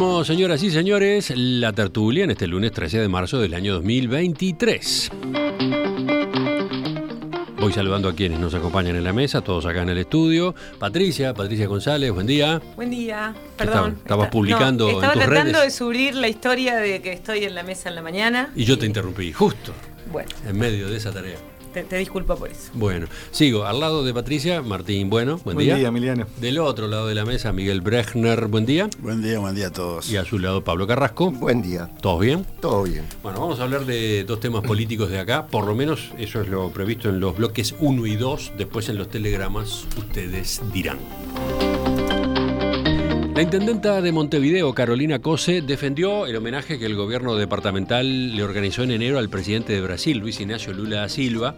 Señoras y señores, la tertulia en este lunes 13 de marzo del año 2023. Voy saludando a quienes nos acompañan en la mesa, todos acá en el estudio. Patricia, Patricia González, buen día. Buen día, perdón. Estabas publicando no, estaba en tus tratando redes. de subir la historia de que estoy en la mesa en la mañana. Y yo te interrumpí, justo Bueno, en medio de esa tarea. Te, te disculpo por eso. Bueno, sigo. Al lado de Patricia, Martín Bueno, buen, Buen día, Emiliano. Del otro lado de la mesa, Miguel Brechner, buen día. Buen día, buen día a todos. Y a su lado, Pablo Carrasco. Buen día, ¿Todos bien? todo bien. Bueno, vamos a hablar de dos temas políticos de acá, por lo menos eso es lo previsto en los bloques 1 y 2, después en los telegramas ustedes dirán. La intendenta de Montevideo, Carolina Cose, defendió el homenaje que el gobierno departamental le organizó en enero al presidente de Brasil, Luis Ignacio Lula da Silva,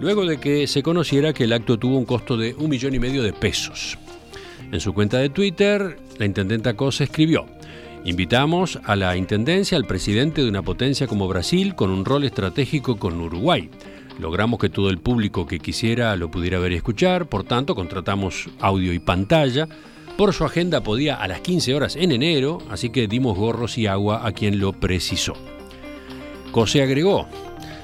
luego de que se conociera que el acto tuvo un costo de un millón y medio de pesos. En su cuenta de Twitter, la intendenta Cose escribió, Invitamos a la Intendencia al presidente de una potencia como Brasil con un rol estratégico con Uruguay. Logramos que todo el público que quisiera lo pudiera ver y escuchar, por tanto contratamos audio y pantalla. Por su agenda podía a las 15 horas en enero, así que dimos gorros y agua a quien lo precisó. Cose agregó,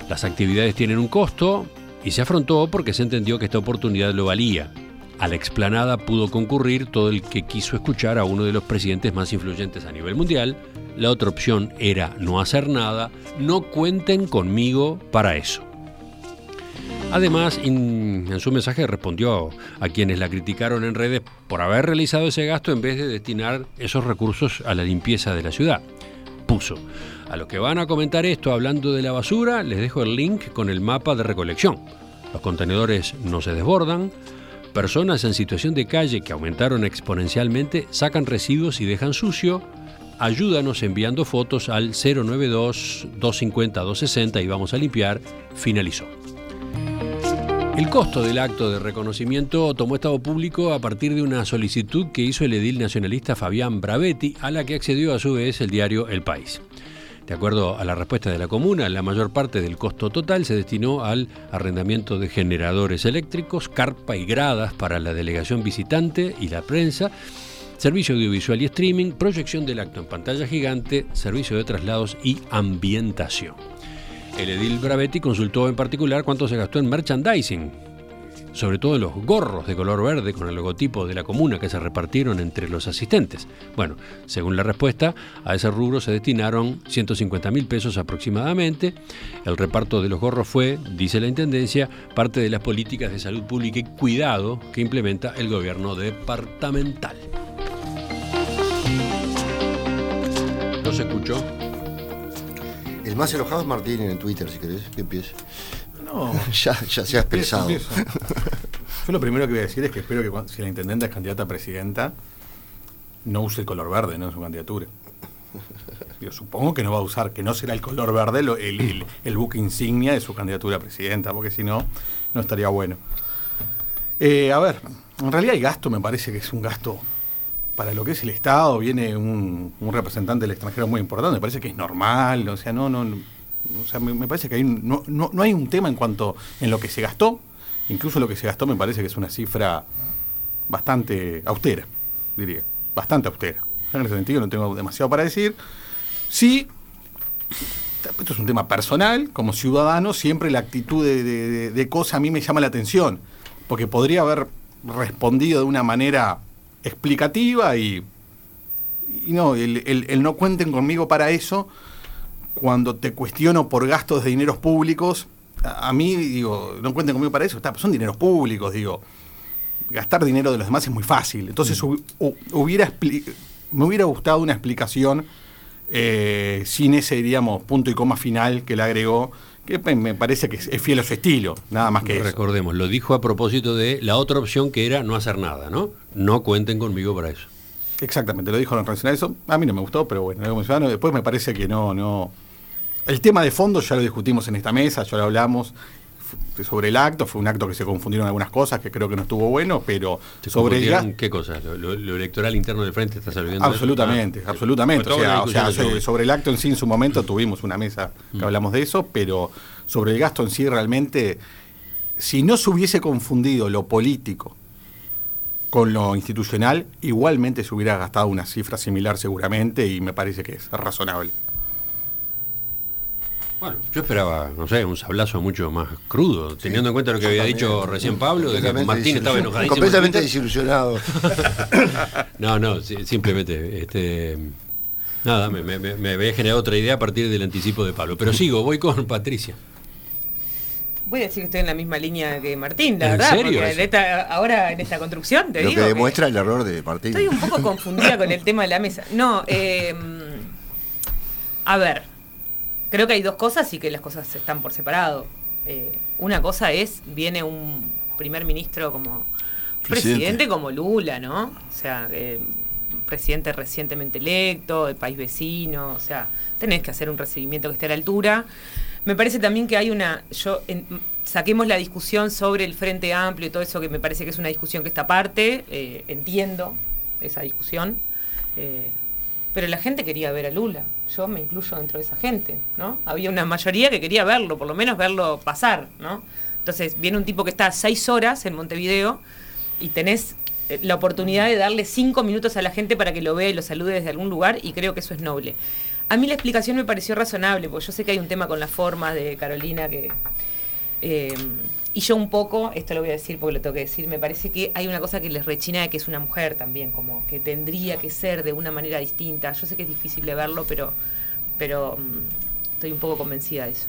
las actividades tienen un costo y se afrontó porque se entendió que esta oportunidad lo valía. A la explanada pudo concurrir todo el que quiso escuchar a uno de los presidentes más influyentes a nivel mundial. La otra opción era no hacer nada, no cuenten conmigo para eso. Además, en su mensaje respondió a quienes la criticaron en redes por haber realizado ese gasto en vez de destinar esos recursos a la limpieza de la ciudad. Puso, a los que van a comentar esto hablando de la basura, les dejo el link con el mapa de recolección. Los contenedores no se desbordan, personas en situación de calle que aumentaron exponencialmente sacan residuos y dejan sucio. Ayúdanos enviando fotos al 092-250-260 y vamos a limpiar. Finalizó. El costo del acto de reconocimiento tomó estado público a partir de una solicitud que hizo el edil nacionalista Fabián Bravetti, a la que accedió a su vez el diario El País. De acuerdo a la respuesta de la comuna, la mayor parte del costo total se destinó al arrendamiento de generadores eléctricos, carpa y gradas para la delegación visitante y la prensa, servicio audiovisual y streaming, proyección del acto en pantalla gigante, servicio de traslados y ambientación. El edil Bravetti consultó en particular cuánto se gastó en merchandising, sobre todo en los gorros de color verde con el logotipo de la comuna que se repartieron entre los asistentes. Bueno, según la respuesta, a ese rubro se destinaron 150 mil pesos aproximadamente. El reparto de los gorros fue, dice la Intendencia, parte de las políticas de salud pública y cuidado que implementa el gobierno departamental. ¿No se escuchó? El más enojado es Martín en Twitter, si querés, que empiece. No, ya, ya se ha expresado. Yo lo primero que voy a decir es que espero que cuando- si la intendente es candidata a presidenta, no use el color verde ¿no? en su candidatura. Yo supongo que no va a usar, que no será el color verde el, el- el buque insignia de su candidatura a presidenta, porque si no, no estaría bueno. Eh, a ver, en realidad el gasto me parece que es un gasto para lo que es el Estado, viene un, representante del extranjero muy importante, me parece que es normal, o sea, no, no, o sea, me, parece que no, no, no hay un tema en cuanto en lo que se gastó, incluso lo que se gastó me parece que es una cifra bastante austera, diría, bastante austera. En ese sentido no tengo demasiado para decir. Sí, esto es un tema personal, como ciudadano, siempre la actitud de cosa a mí me llama la atención, porque podría haber respondido de una manera explicativa y, y no, el, el- el no cuenten conmigo para eso, cuando te cuestiono por gastos de dineros públicos, a, a mí digo, no cuenten conmigo para eso, está, son dineros públicos, digo, gastar dinero de los demás es muy fácil, entonces hubiera expli- me hubiera gustado una explicación eh, sin ese, diríamos, punto y coma final que le agregó, que me parece que es, fiel a su estilo, nada más que eso. Recordemos, lo dijo a propósito de la otra opción que era no hacer nada, ¿no? No cuenten conmigo para eso. Exactamente, lo dijo en relación a eso. A mí no me gustó, pero bueno, como ciudadano, después me parece que no, no. El tema de fondo ya lo discutimos en esta mesa, ya lo hablamos sobre el acto, fue un acto que se confundieron algunas cosas que creo que no estuvo bueno, pero ¿Se sobre qué cosas? ¿Lo, lo- lo electoral interno del frente estás eso? Absolutamente, Ah, absolutamente. O sea, o sobre, el acto en sí en su momento tuvimos una mesa que hablamos de eso, pero sobre el gasto en sí realmente, si no se hubiese confundido lo político con lo institucional, igualmente se hubiera gastado una cifra similar seguramente y me parece que es razonable. Bueno, yo esperaba, no sé, un sablazo mucho más crudo, teniendo en cuenta lo que había dicho recién Pablo, de que Martín estaba enojadísimo. Completamente desilusionado. no, no, simplemente, este, nada, me, me, había generado otra idea a partir del anticipo de Pablo. Pero sigo, voy con Patricia. Voy a decir que estoy en la misma línea que Martín, la verdad. Porque ahora en esta construcción te Lo digo. que demuestra el error de Martín. Estoy un poco confundida con el tema de la mesa. No, eh, a ver, creo que hay dos cosas y que las cosas están por separado. Eh, una cosa es, viene un primer ministro como presidente, como Lula, ¿no? O sea, eh, presidente recientemente electo, del país vecino, o sea, tenés que hacer un recibimiento que esté a la altura. Me parece también que hay una, yo saquemos la discusión sobre el Frente Amplio y todo eso, que me parece que es una discusión que está aparte, eh, entiendo esa discusión, pero la gente quería ver a Lula. Yo me incluyo dentro de esa gente, ¿no? Había una mayoría que quería verlo, por lo menos verlo pasar, ¿no? Entonces viene un tipo que está seis horas en Montevideo y tenés eh, la oportunidad de darle cinco minutos a la gente para que lo vea y lo salude desde algún lugar y creo que eso es noble. A mí la explicación me pareció razonable, porque yo sé que hay un tema con las formas de Carolina que... Eh, y yo un poco, esto lo voy a decir porque lo tengo que decir, me parece que hay una cosa que les rechina de que es una mujer también, como que tendría que ser de una manera distinta. Yo sé que es difícil de verlo, pero, pero mm, estoy un poco convencida de eso.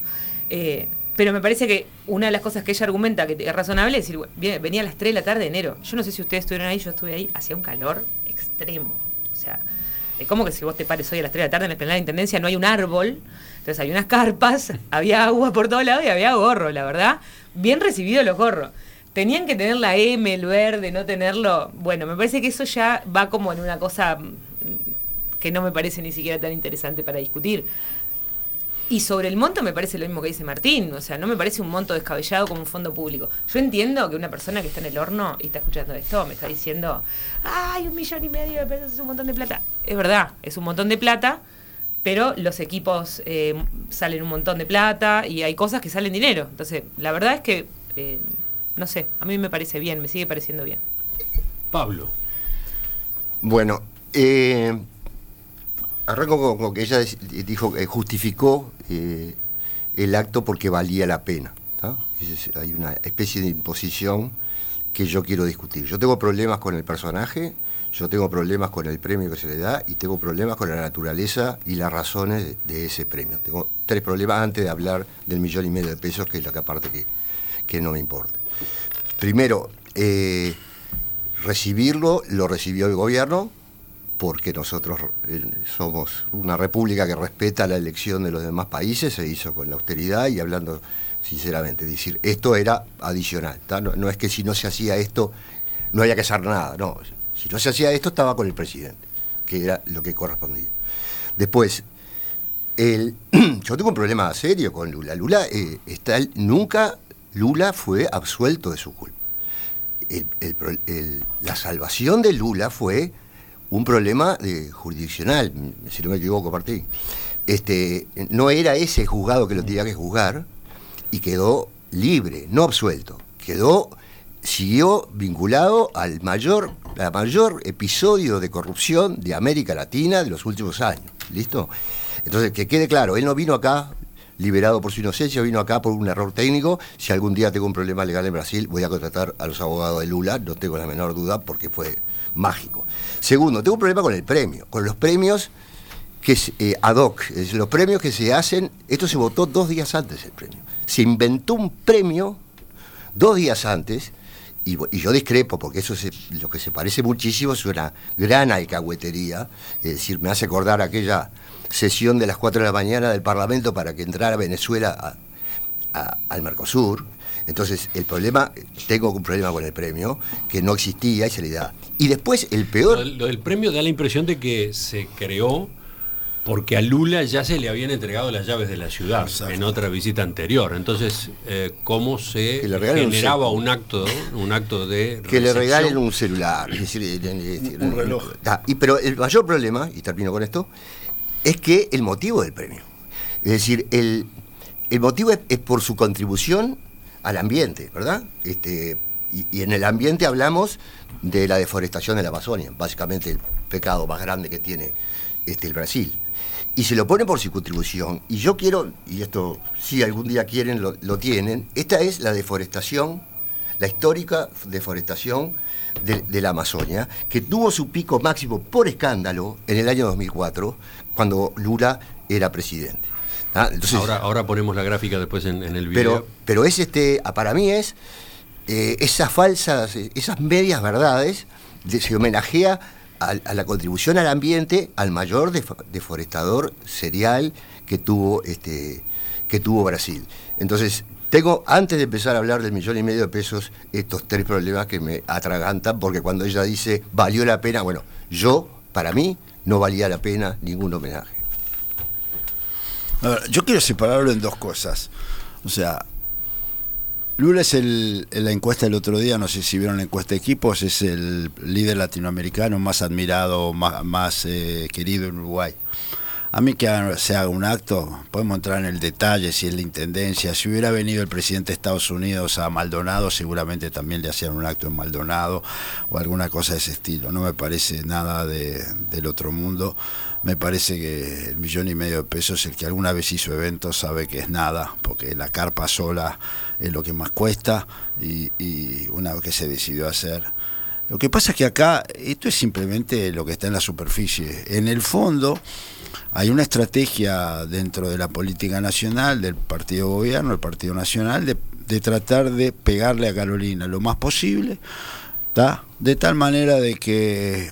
Eh, pero me parece que una de las cosas que ella argumenta que es razonable es decir, venía a las 3 de la tarde de enero. Yo no sé si ustedes estuvieron ahí, yo estuve ahí, hacía un calor extremo. O sea, es como que si vos te pares hoy a las 3 de la tarde en el de Intendencia no hay un árbol, entonces hay unas carpas, había agua por todos lados y había gorro, la verdad bien recibido los gorros. Tenían que tener la M, el verde, no tenerlo. Bueno, me parece que eso ya va como en una cosa mm, que no me parece ni siquiera tan interesante para discutir. Y sobre el monto me parece lo mismo que dice Martín, o sea, no me parece un monto descabellado como un fondo público. Yo entiendo que una persona que está en el horno y está escuchando esto me está diciendo, ay, un millón y medio de pesos es un montón de plata. Es verdad, es un montón de plata, pero los equipos eh, salen un montón de plata y hay cosas que salen dinero. Entonces, la verdad es que, eh, no sé, a mí me parece bien, me sigue pareciendo bien. Pablo. Bueno, eh, arranco con, que ella dijo que justificó eh, el acto porque valía la pena. hay una especie de imposición que yo quiero discutir. Yo tengo problemas con el personaje, yo tengo problemas con el premio que se le da y tengo problemas con la naturaleza y las razones de, ese premio. Tengo tres problemas antes de hablar del millón y medio de pesos, que es la que aparte que, que no me importa. Primero, eh, recibirlo lo recibió el gobierno, porque nosotros eh, somos una república que respeta la elección de los demás países, se hizo con la austeridad y hablando sinceramente, decir, esto era adicional, no, no, es que si no se hacía esto no había que hacer nada, no, si no se hacía esto, estaba con el presidente, que era lo que correspondía. Después, el, yo tengo un problema serio con Lula. Lula eh, está, nunca Lula fue absuelto de su culpa. la salvación de Lula fue un problema de, jurisdiccional, si no me equivoco, Martín. Este, no era ese juzgado que lo tenía que juzgar y quedó libre, no absuelto. Quedó siguió vinculado al mayor, mayor episodio de corrupción de América Latina de los últimos años. ¿Listo? Entonces, que quede claro, él no vino acá liberado por su inocencia, vino acá por un error técnico. Si algún día tengo un problema legal en Brasil, voy a contratar a los abogados de Lula, no tengo la menor duda, porque fue mágico. Segundo, tengo un problema con el premio, con los premios que es eh, ad hoc, es los premios que se hacen, esto se votó dos días antes el premio. Se inventó un premio dos días antes y, yo discrepo, porque eso es lo que se parece muchísimo es una gran alcahuetería, es decir, me hace acordar aquella sesión de las 4 de la mañana del Parlamento para que entrara Venezuela al Mercosur. Entonces, el problema, tengo un problema con el premio, que no existía y se le da. Y después, el peor... lo del premio da la impresión de que se creó porque a Lula ya se le habían entregado las llaves de la ciudad en otra visita anterior. Entonces, eh, ¿cómo se generaba un, acto un acto de Que le regalen un celular, un, reloj. Ah, y, pero el mayor problema, y termino con esto, es que el motivo del premio. Es decir, el, el motivo es, por su contribución al ambiente, ¿verdad? Este, y, en el ambiente hablamos de la deforestación de la Amazonia, básicamente el pecado más grande que tiene este, el Brasil. Y se lo pone por su contribución. Y yo quiero, y esto si algún día quieren, lo, lo tienen, esta es la deforestación, la histórica deforestación de, la Amazonia, que tuvo su pico máximo por escándalo en el año 2004, cuando Lula era presidente. ¿Ah? ahora, ahora ponemos la gráfica después en, el video. Pero, pero es este, para mí es eh, esas falsas, esas medias verdades, se homenajea a, la contribución al ambiente al mayor deforestador serial que tuvo, este, que tuvo Brasil. Entonces, tengo, antes de empezar a hablar del millón y medio de pesos, estos tres problemas que me atragantan, porque cuando ella dice valió la pena, bueno, yo, para mí, no valía la pena ningún homenaje. yo quiero separarlo en dos cosas. O sea, Lula es el, en la encuesta del otro día, no sé si vieron la encuesta de equipos, es el líder latinoamericano más admirado, más, eh, querido en Uruguay. A mí que se haga un acto, podemos entrar en el detalle, si es la intendencia, si hubiera venido el presidente de Estados Unidos a Maldonado, seguramente también le hacían un acto en Maldonado o alguna cosa de ese estilo. No me parece nada de, del otro mundo. Me parece que el millón y medio de pesos, el que alguna vez hizo eventos sabe que es nada, porque la carpa sola es lo que más cuesta y, y una vez que se decidió hacer. Lo que pasa es que acá esto es simplemente lo que está en la superficie. En el fondo hay una estrategia dentro de la política nacional, del partido gobierno, el Partido Nacional, de, tratar de pegarle a Carolina lo más posible, de tal manera de que,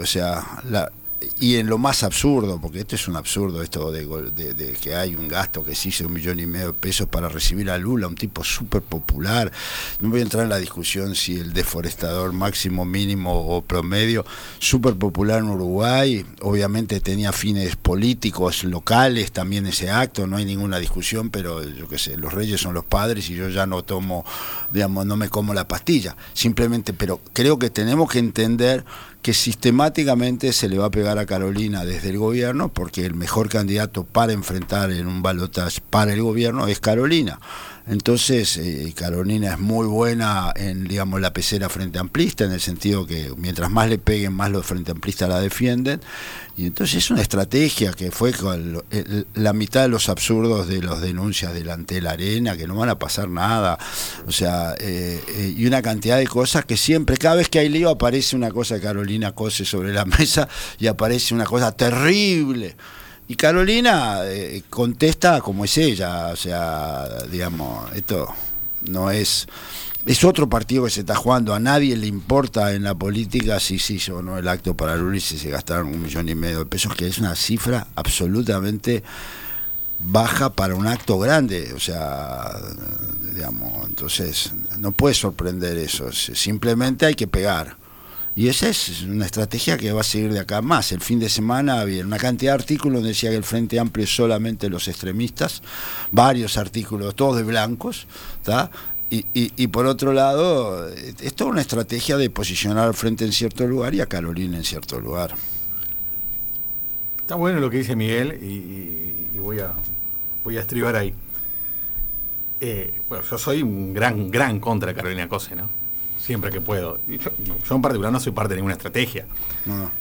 o sea, la, y en lo más absurdo, porque esto es un absurdo, esto de, que hay un gasto que se hizo un millón y medio de pesos para recibir a Lula, un tipo súper popular. No voy a entrar en la discusión si el deforestador máximo, mínimo o promedio, súper popular en Uruguay, obviamente tenía fines políticos locales también ese acto, no hay ninguna discusión, pero yo qué sé, los reyes son los padres y yo ya no tomo, digamos, no me como la pastilla, simplemente, pero creo que tenemos que entender que sistemáticamente se le va a pegar a Carolina desde el gobierno, porque el mejor candidato para enfrentar en un balotaje para el gobierno es Carolina. Entonces, eh, Carolina es muy buena en, digamos, la pecera frente amplista, en el sentido que mientras más le peguen, más los frente amplistas la defienden. Y entonces es una estrategia que fue con la mitad de los absurdos de las denuncias delante de la arena, que no van a pasar nada. O sea, eh, eh, y una cantidad de cosas que siempre, cada vez que hay lío, aparece una cosa Carolina Cose sobre la mesa y aparece una cosa terrible. Y Carolina eh, contesta como es ella, o sea, digamos, esto no es... Es otro partido que se está jugando, a nadie le importa en la política si se hizo o no el acto para Lula si se gastaron un millón y medio de pesos, que es una cifra absolutamente baja para un acto grande, o sea, digamos, entonces no puede sorprender eso, simplemente hay que pegar. Y esa es una estrategia que va a seguir de acá más. El fin de semana había una cantidad de artículos donde decía que el Frente Amplio es solamente los extremistas, varios artículos, todos de blancos, Y, y, por otro lado, es toda una estrategia de posicionar al Frente en cierto lugar y a Carolina en cierto lugar. Está bueno lo que dice Miguel y, voy, a, voy a estribar ahí. Eh, bueno, yo soy un gran, gran contra Carolina Cose, ¿no? Siempre que puedo. Yo, en particular no soy parte de ninguna estrategia.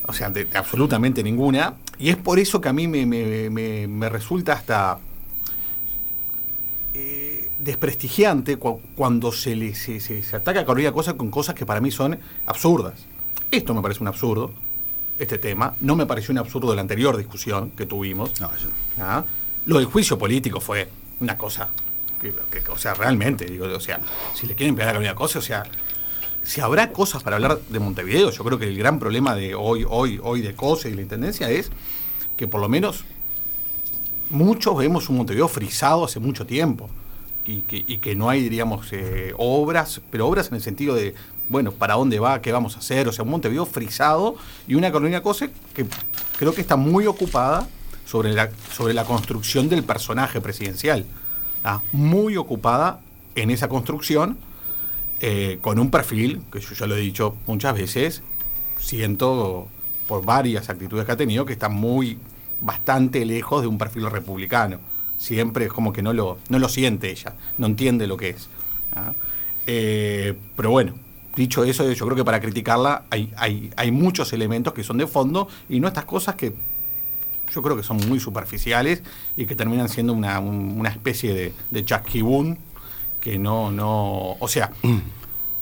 O sea, de, absolutamente ninguna. Y es por eso que a mí me, resulta hasta eh, desprestigiante cuando se, le, se, ataca a Carolina Cosa con cosas que para mí son absurdas. Esto me parece un absurdo, este tema. No me pareció un absurdo de la anterior discusión que tuvimos. ¿Ah? Lo del juicio político fue una cosa que, o sea, realmente, digo, o sea, si le quieren pegar a Carolina Cosa, o sea, si habrá cosas para hablar de Montevideo, yo creo que el gran problema de hoy, hoy, hoy de COSE y la Intendencia es que por lo menos muchos vemos un Montevideo frisado hace mucho tiempo y que, no hay, diríamos, eh, obras, pero obras en el sentido de, bueno, ¿para dónde va? ¿Qué vamos a hacer? O sea, un Montevideo frisado y una colonia COSE que creo que está muy ocupada sobre la, sobre la construcción del personaje presidencial. muy ocupada en esa construcción eh, con un perfil, que yo ya lo he dicho muchas veces, siento por varias actitudes que ha tenido que está muy, bastante lejos de un perfil republicano. Siempre es como que no lo, no lo siente ella, no entiende lo que es. ¿ah? Eh, pero bueno, dicho eso, yo creo que para criticarla hay, hay, hay muchos elementos que son de fondo y no estas cosas que yo creo que son muy superficiales y que terminan siendo una, un- una especie de, de chasquibún que no, no, o sea,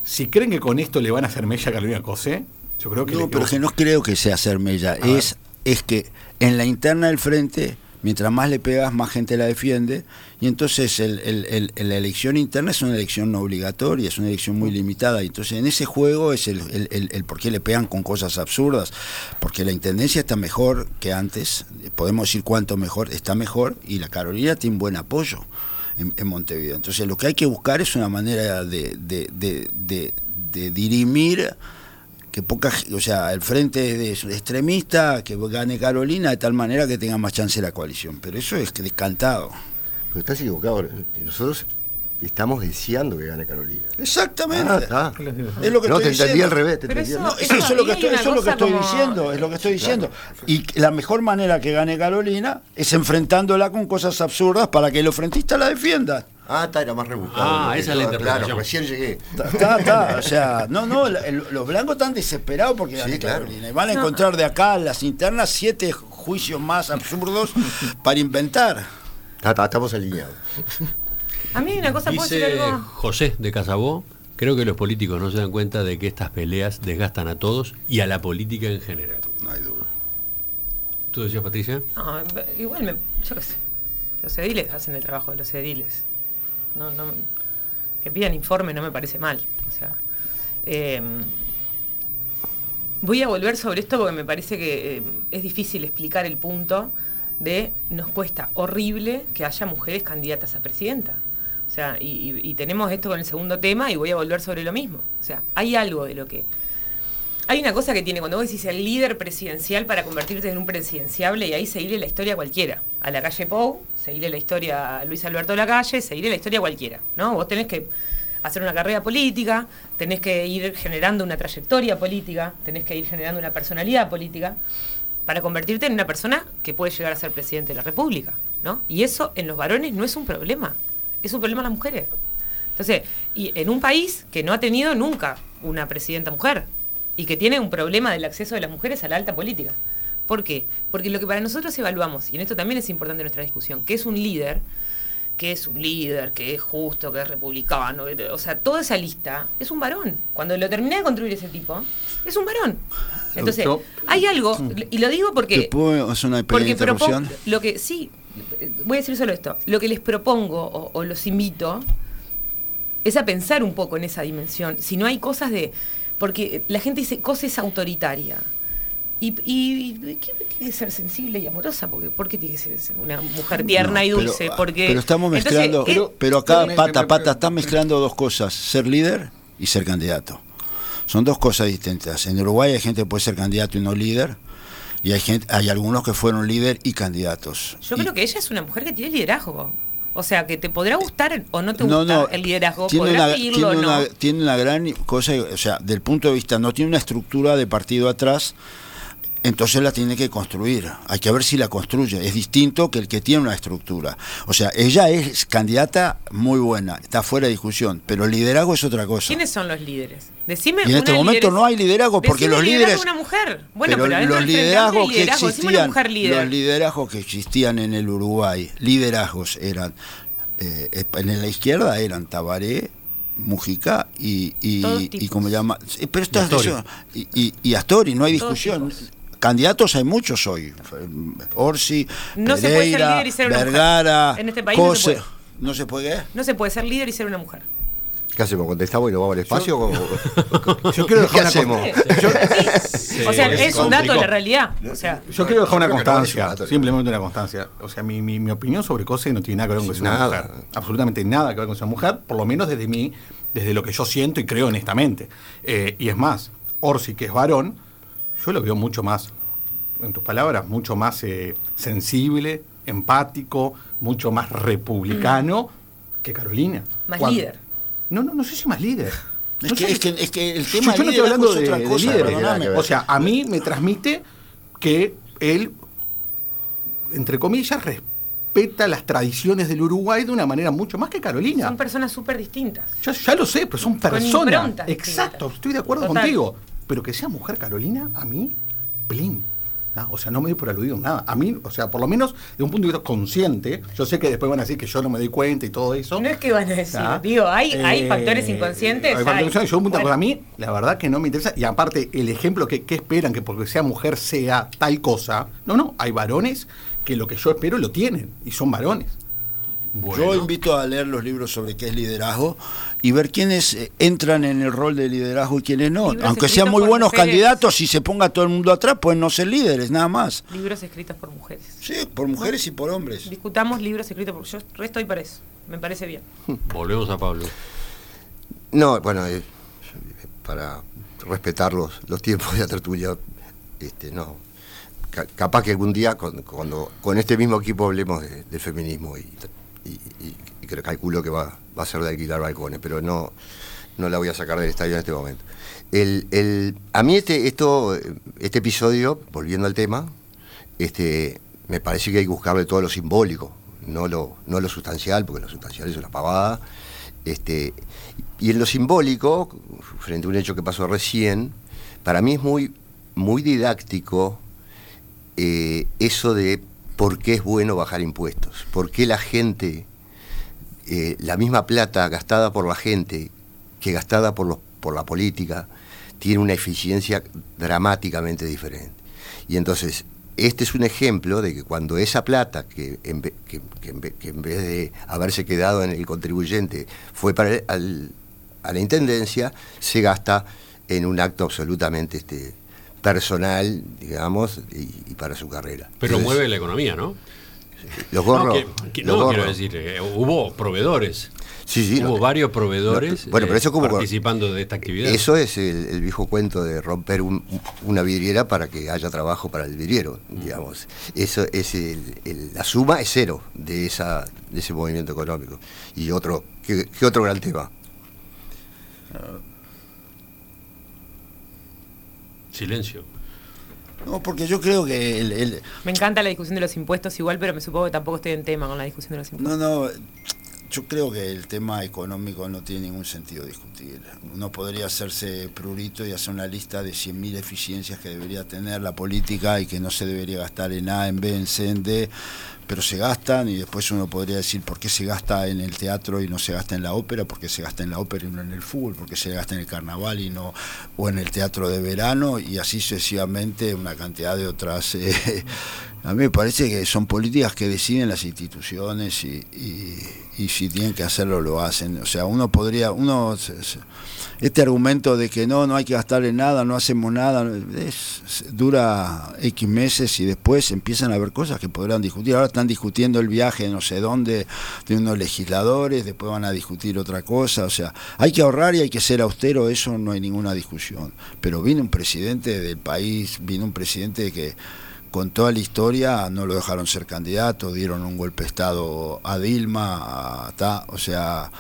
si creen que con esto le van a hacer mella a Carolina Cosé, yo creo que... No, pero que no creo que sea hacer mella. A Es, es que en la interna del frente, mientras más le pegas, más gente la defiende. Y entonces el- el- el- la elección interna es una elección no obligatoria, es una elección muy limitada. Y entonces en ese juego es el, el, el- el por qué le pegan con cosas absurdas. Porque la intendencia está mejor que antes. Podemos decir cuánto mejor, está mejor. Y la Carolina tiene buen apoyo. En, Montevideo. Entonces lo que hay que buscar es una manera de, de, de, de- dirimir que poca, o sea, el frente es extremista, que gane Carolina de tal manera que tenga más chance la coalición. Pero eso es descantado. Pero estás equivocado. Nosotros estamos deseando que gane Carolina. Exactamente. Ah, está. Es lo que no, estoy te entendí diciendo. al revés. Te entendí eso- No, eso, eso es lo que estoy, una eso es lo que cosa estoy como- diciendo, es lo que estoy diciendo. Y la mejor manera que gane Carolina es enfrentándola con cosas absurdas para que los frentistas la defiendan. Ah, está, era más rebuscado. Ah, esa es la interpretación. Claro, recién llegué. Está, está, o sea, no, no, el- los blancos están desesperados porque Sí, claro. Carolina. Y van a encontrar de acá en las internas siete juicios más absurdos para inventar. Está- está- estamos alineados. A mí hay una cosa, ¿puedo decir Dice algo? José de Casabó, creo que los políticos no se dan cuenta de que estas peleas desgastan a todos y a la política en general. No hay duda. ¿Tú decías, Patricia? No, igual, me, yo qué sé. Los ediles hacen el trabajo de los ediles. No, no, que pidan informe no me parece mal. O sea, eh, voy a volver sobre esto porque me parece que eh, es difícil explicar el punto de nos cuesta horrible que haya mujeres candidatas a presidenta. O sea, y, tenemos esto con el segundo tema y voy a volver sobre lo mismo. O sea, hay algo de lo que hay una cosa que tiene cuando vos decís el líder presidencial para convertirte en un presidenciable y ahí seguirle la historia a cualquiera. A la calle Pou, seguirle la historia a Luis Alberto Lacalle, seguirle la historia a cualquiera. ¿no? Vos tenés que hacer una carrera política, tenés que ir generando una trayectoria política, tenés que ir generando una personalidad política para convertirte en una persona que puede llegar a ser presidente de la República. ¿no? Y eso en los varones no es un problema, es un problema en las mujeres. Entonces, y en un país que no ha tenido nunca una presidenta mujer y que tiene un problema del acceso de las mujeres a la alta política. ¿Por qué? Porque lo que para nosotros evaluamos, y en esto también es importante nuestra discusión, que es un líder, que es un líder, que es justo, que es republicano, que- o sea, toda esa lista es un varón. Cuando lo terminé de construir ese tipo, es un varón. Entonces, hay algo, y lo digo ¿Te porque puedo hacer una pequeña porque interrupción? lo que sí, voy a decir solo esto, lo que les propongo o, o los invito es a pensar un poco en esa dimensión. Si no hay cosas de, porque la gente dice cosa es autoritaria. Y, y, y ¿qué tiene que ser sensible y amorosa? Porque, ¿Por qué tiene que ser una mujer tierna No, y pero- dulce? Porque, pero estamos mezclando, pero, pero acá pata me- pata me- estás mezclando dos cosas, ser líder y ser candidato. Son dos cosas distintas. En Uruguay hay gente que puede ser candidato y no líder, y hay gente, hay algunos que fueron líder y candidatos. yo Y- creo que ella es una mujer que tiene liderazgo. O sea, que te podrá gustar o no te no, gusta no, el liderazgo, tiene podrás una, seguirlo tiene, o no. una, tiene una gran cosa, o sea, del punto de vista, no tiene una estructura de partido atrás, entonces la tiene que construir. Hay que ver si la construye. Es distinto que el que tiene una estructura. O sea, ella es candidata muy buena, está fuera de discusión, pero el liderazgo es otra cosa. ¿Quiénes son los líderes? Decime Y en este momento no hay liderazgo porque Decime los líderes. de una mujer. Bueno, pero, pero adentro los liderazgos que liderazgo. Existían, mujer líder. los liderazgos que existían en el Uruguay, liderazgos eran eh, en la izquierda eran Tabaré, Mujica y y, como llama, eh, pero esto Y es Astori. y, y, y Astori, no hay Todos discusión. Candidatos hay muchos hoy. Orsi, No se puede ser Pereira, líder y ser una mujer. Vergara, En este país no se puede. ¿No se puede qué? No se puede ser líder y ser una mujer. ¿Qué hacemos? ¿Contestamos y nos vamos al espacio? o- Yo quiero dejar ¿Qué una hacemos? Sí. o sea, es un dato de la realidad. O sea, Yo quiero dejar una no, constancia, simplemente una constancia. O sea, mi, mi, mi opinión sobre Cose no tiene nada que ver con que sea una mujer. Absolutamente nada que ver con una mujer, por lo menos desde mí, desde lo que yo siento y creo honestamente. Eh, y es más, Orsi, que es varón, yo lo veo mucho más, en tus palabras, mucho más eh, sensible, empático, mucho más republicano que Carolina. Más Cuando- líder. No, no, no sé si más líder. Es que, es, que, es que el Yo, tema yo no estoy hablando de, otra de cosa, líderes. O sea, a mí me transmite que él, entre comillas, respeta las tradiciones del Uruguay de una manera mucho más que Carolina. Son personas súper distintas. Ya, ya lo sé, pero son personas. Exacto, distintas. estoy de acuerdo Total. contigo. Pero que sea mujer Carolina, a mí, plin. ¿no? O sea, no me doy por aludido en nada. A mí, o sea, por lo menos de un punto de vista consciente, yo sé que después van a decir que yo no me doy cuenta y todo eso. No es que van a decir, ¿Ah? digo, hay, hay Eh, factores inconscientes. hay factores hay. inconscientes. Yo, un punto, Bueno, a mí, la verdad que no me interesa. Y aparte, el ejemplo que, que esperan que porque sea mujer sea tal cosa. No, no, hay varones que lo que yo espero lo tienen y son varones. Yo invito a leer los libros sobre qué es liderazgo y ver quiénes eh, entran en el rol de liderazgo y quiénes no. Libros Aunque sean muy buenos mujeres. candidatos y se ponga todo el mundo atrás, pueden no ser líderes, nada más. Libros escritos por mujeres. Sí, por mujeres y por hombres. Discutamos libros escritos por. Yo estoy para eso. Me parece bien. Volvemos a Pablo. No, bueno, eh, para respetar los, los tiempos de la tertulia, este, no. Ca- capaz que algún día, con- cuando con este mismo equipo hablemos de- del feminismo y, y- creo, calculo que va, va a ser de alquilar balcones, pero no, no la voy a sacar del estadio en este momento. El, el- a mí este, esto, este episodio, volviendo al tema, este, me parece que hay que buscarle todo lo simbólico, no lo, no lo sustancial, porque lo sustancial es una pavada. Este, y en lo simbólico, frente a un hecho que pasó recién, para mí es muy, muy didáctico eh, eso de por qué es bueno bajar impuestos, por qué la gente, eh, la misma plata gastada por la gente que gastada por, la política, tiene una eficiencia dramáticamente diferente. Y entonces, este es un ejemplo de que cuando esa plata, que en, vez de haberse quedado en el contribuyente, fue para a la Intendencia, se gasta en un acto absolutamente este, personal, digamos, y, y para su carrera. Pero Entonces, mueve la economía, ¿no? Los gorros. No, que- que- los no, quiero decir, eh, hubo proveedores. Sí, sí, hubo no, varios proveedores no, bueno, pero eh, eso como- participando de esta actividad. Eso es el, el viejo cuento de romper un- una vidriera para que haya trabajo para el vidriero, digamos. Eso es el- el- la suma es cero de esa de ese movimiento económico. Y otro, ¿qué, qué otro gran tema? Silencio. No, porque yo creo que el- el, Me encanta la discusión de los impuestos igual, pero me supongo que tampoco estoy en tema con la discusión de los impuestos. No, no, yo creo que el tema económico no tiene ningún sentido discutir. Uno podría hacerse prurito y hacer una lista de 100.000 eficiencias que debería tener la política y que no se debería gastar en A, en B, en C, en D, pero se gastan y después uno podría decir por qué se gasta en el teatro y no se gasta en la ópera, por qué se gasta en la ópera y no en el fútbol, por qué se gasta en el carnaval y no o en el teatro de verano y así sucesivamente una cantidad de otras eh, a mí me parece que son políticas que deciden las instituciones y, si tienen que hacerlo lo hacen. O sea uno podría uno este argumento de que no no hay que gastar en nada no hacemos nada dura x meses y después empiezan a haber cosas que podrán discutir. Ahora están discutiendo el viaje no sé dónde de unos legisladores después van a discutir otra cosa. O sea hay que ahorrar y hay que ser austero eso no hay ninguna discusión. Pero vino un presidente del país vino un presidente que con toda la historia no lo dejaron ser candidato, dieron un golpe de estado a Dilma, a o sea,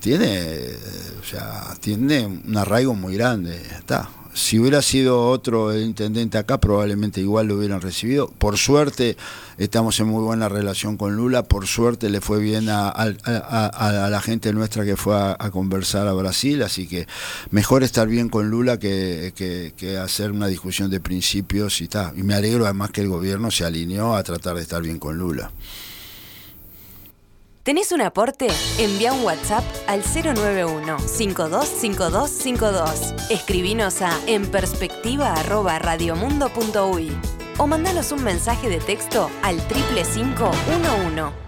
tiene, o sea, tiene un arraigo muy grande, está. Si hubiera sido otro intendente acá, probablemente igual lo hubieran recibido. Por suerte, estamos en muy buena relación con Lula. Por suerte, le fue bien a, la gente nuestra que fue a, conversar a Brasil. Así que mejor estar bien con Lula que, que- hacer una discusión de principios y está. Y me alegro además que el gobierno se alineó a tratar de estar bien con Lula. ¿Tenés un aporte? Envía un WhatsApp al 091-525252. Escribinos a enperspectiva.radiomundo.uy o mandanos un mensaje de texto al 35511.